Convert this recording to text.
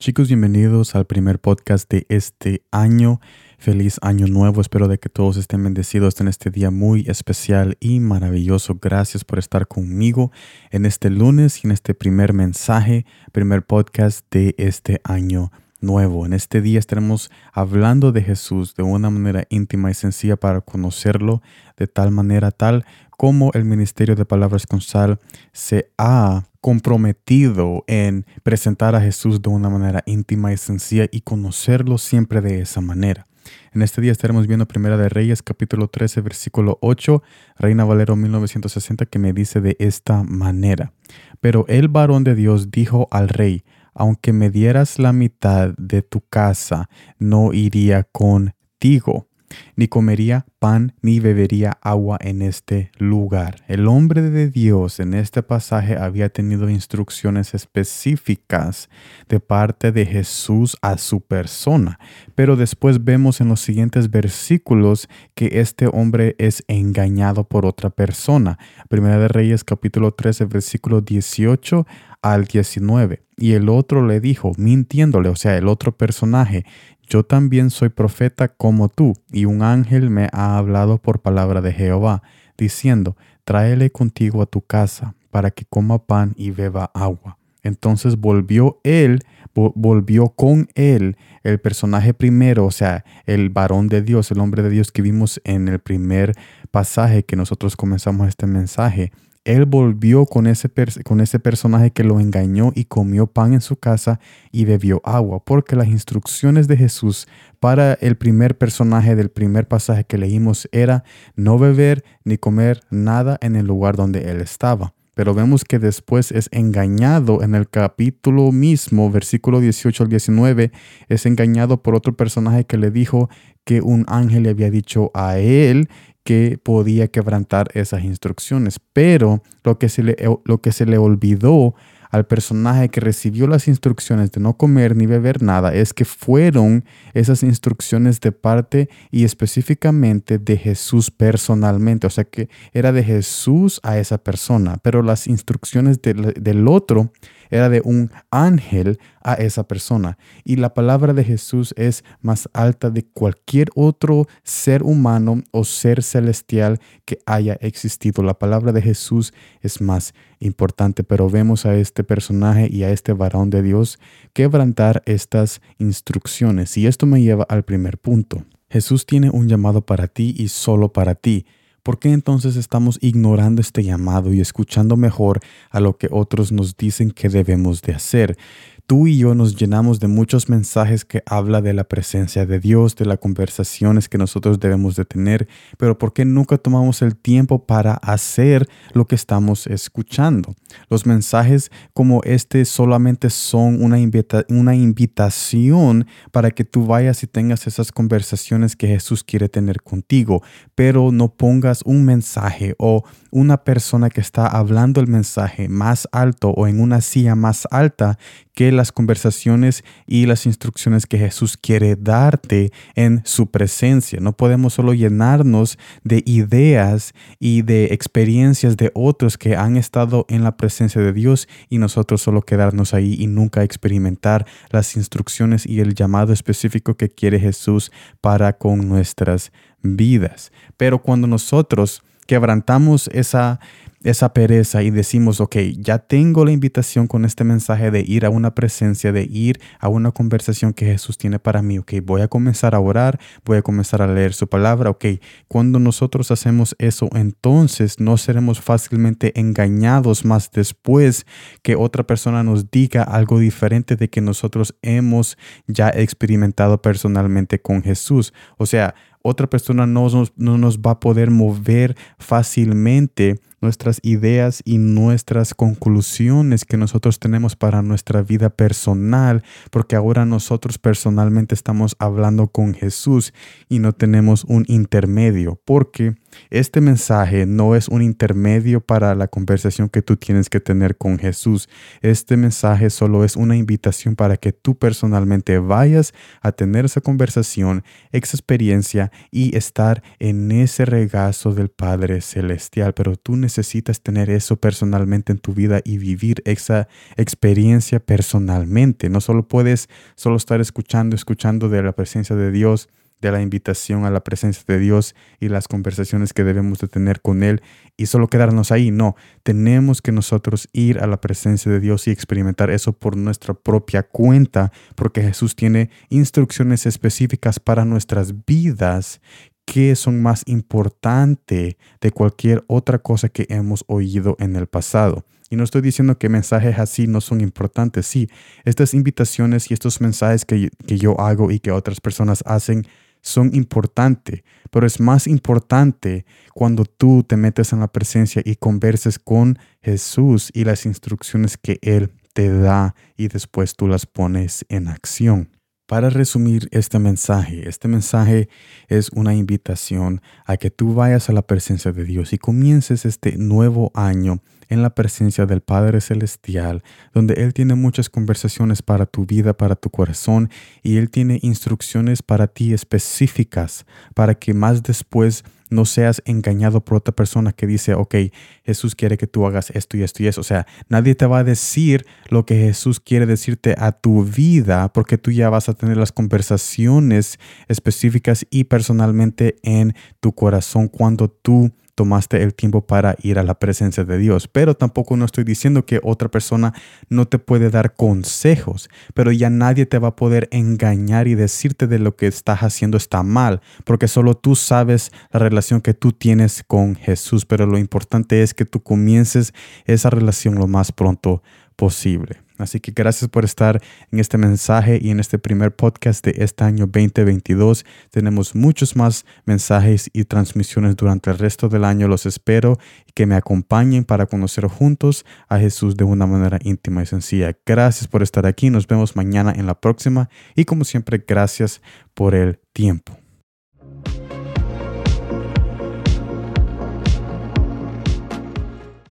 Chicos, bienvenidos al primer podcast de este año. Feliz año nuevo. Espero de que todos estén bendecidos en este día muy especial y maravilloso. Gracias por estar conmigo en este lunes y en este primer mensaje, primer podcast de este año nuevo. En este día estaremos hablando de Jesús de una manera íntima y sencilla para conocerlo de tal manera tal como el Ministerio de Palabras con Sal se ha comprometido en presentar a Jesús de una manera íntima y sencilla y conocerlo siempre de esa manera. En este día estaremos viendo Primera de Reyes capítulo 13 versículo 8, Reina Valero 1960 que me dice de esta manera. Pero el varón de Dios dijo al rey, aunque me dieras la mitad de tu casa, no iría contigo ni comería pan ni bebería agua en este lugar. El hombre de Dios en este pasaje había tenido instrucciones específicas de parte de Jesús a su persona, pero después vemos en los siguientes versículos que este hombre es engañado por otra persona. Primera de Reyes capítulo 13 versículo 18 al 19. Y el otro le dijo, mintiéndole, o sea, el otro personaje, yo también soy profeta como tú, y un ángel me ha hablado por palabra de Jehová, diciendo, tráele contigo a tu casa, para que coma pan y beba agua. Entonces volvió él, volvió con él el personaje primero, o sea, el varón de Dios, el hombre de Dios que vimos en el primer pasaje que nosotros comenzamos este mensaje él volvió con ese, con ese personaje que lo engañó y comió pan en su casa y bebió agua, porque las instrucciones de Jesús para el primer personaje del primer pasaje que leímos era no beber ni comer nada en el lugar donde él estaba. Pero vemos que después es engañado en el capítulo mismo, versículo 18 al 19, es engañado por otro personaje que le dijo que un ángel le había dicho a él que podía quebrantar esas instrucciones. Pero lo que se le, lo que se le olvidó al personaje que recibió las instrucciones de no comer ni beber nada es que fueron esas instrucciones de parte y específicamente de Jesús personalmente. O sea que era de Jesús a esa persona, pero las instrucciones del otro era de un ángel a esa persona. Y la palabra de Jesús es más alta de cualquier otro ser humano o ser celestial que haya existido. La palabra de Jesús es más importante, pero vemos a este personaje y a este varón de Dios quebrantar estas instrucciones. Y esto me lleva al primer punto. Jesús tiene un llamado para ti y solo para ti. ¿Por qué entonces estamos ignorando este llamado y escuchando mejor a lo que otros nos dicen que debemos de hacer? Tú y yo nos llenamos de muchos mensajes que habla de la presencia de Dios, de las conversaciones que nosotros debemos de tener, pero ¿por qué nunca tomamos el tiempo para hacer lo que estamos escuchando? Los mensajes como este solamente son una, una invitación para que tú vayas y tengas esas conversaciones que Jesús quiere tener contigo, pero no pongas un mensaje o una persona que está hablando el mensaje más alto o en una silla más alta que las conversaciones y las instrucciones que Jesús quiere darte en su presencia. No podemos solo llenarnos de ideas y de experiencias de otros que han estado en la presencia de Dios y nosotros solo quedarnos ahí y nunca experimentar las instrucciones y el llamado específico que quiere Jesús para con nuestras vidas. Pero cuando nosotros quebrantamos esa, esa pereza y decimos, ok, ya tengo la invitación con este mensaje de ir a una presencia, de ir a una conversación que Jesús tiene para mí, ok, voy a comenzar a orar, voy a comenzar a leer su palabra, ok, cuando nosotros hacemos eso, entonces no seremos fácilmente engañados más después que otra persona nos diga algo diferente de que nosotros hemos ya experimentado personalmente con Jesús. O sea, otra persona no nos, no nos va a poder mover fácilmente nuestras ideas y nuestras conclusiones que nosotros tenemos para nuestra vida personal, porque ahora nosotros personalmente estamos hablando con Jesús y no tenemos un intermedio, porque este mensaje no es un intermedio para la conversación que tú tienes que tener con Jesús. Este mensaje solo es una invitación para que tú personalmente vayas a tener esa conversación, esa experiencia y estar en ese regazo del Padre Celestial. Pero tú necesitas tener eso personalmente en tu vida y vivir esa experiencia personalmente. No solo puedes solo estar escuchando, escuchando de la presencia de Dios, de la invitación a la presencia de Dios y las conversaciones que debemos de tener con Él y solo quedarnos ahí. No, tenemos que nosotros ir a la presencia de Dios y experimentar eso por nuestra propia cuenta, porque Jesús tiene instrucciones específicas para nuestras vidas que son más importantes de cualquier otra cosa que hemos oído en el pasado. Y no estoy diciendo que mensajes así no son importantes. Sí, estas invitaciones y estos mensajes que, que yo hago y que otras personas hacen son importantes, pero es más importante cuando tú te metes en la presencia y converses con Jesús y las instrucciones que Él te da y después tú las pones en acción. Para resumir este mensaje, este mensaje es una invitación a que tú vayas a la presencia de Dios y comiences este nuevo año en la presencia del Padre Celestial, donde Él tiene muchas conversaciones para tu vida, para tu corazón, y Él tiene instrucciones para ti específicas, para que más después no seas engañado por otra persona que dice, ok, Jesús quiere que tú hagas esto y esto y eso. O sea, nadie te va a decir lo que Jesús quiere decirte a tu vida porque tú ya vas a tener las conversaciones específicas y personalmente en tu corazón cuando tú tomaste el tiempo para ir a la presencia de Dios. Pero tampoco no estoy diciendo que otra persona no te puede dar consejos, pero ya nadie te va a poder engañar y decirte de lo que estás haciendo está mal, porque solo tú sabes la relación que tú tienes con Jesús, pero lo importante es que tú comiences esa relación lo más pronto posible. Así que gracias por estar en este mensaje y en este primer podcast de este año 2022. Tenemos muchos más mensajes y transmisiones durante el resto del año. Los espero y que me acompañen para conocer juntos a Jesús de una manera íntima y sencilla. Gracias por estar aquí. Nos vemos mañana en la próxima y como siempre, gracias por el tiempo.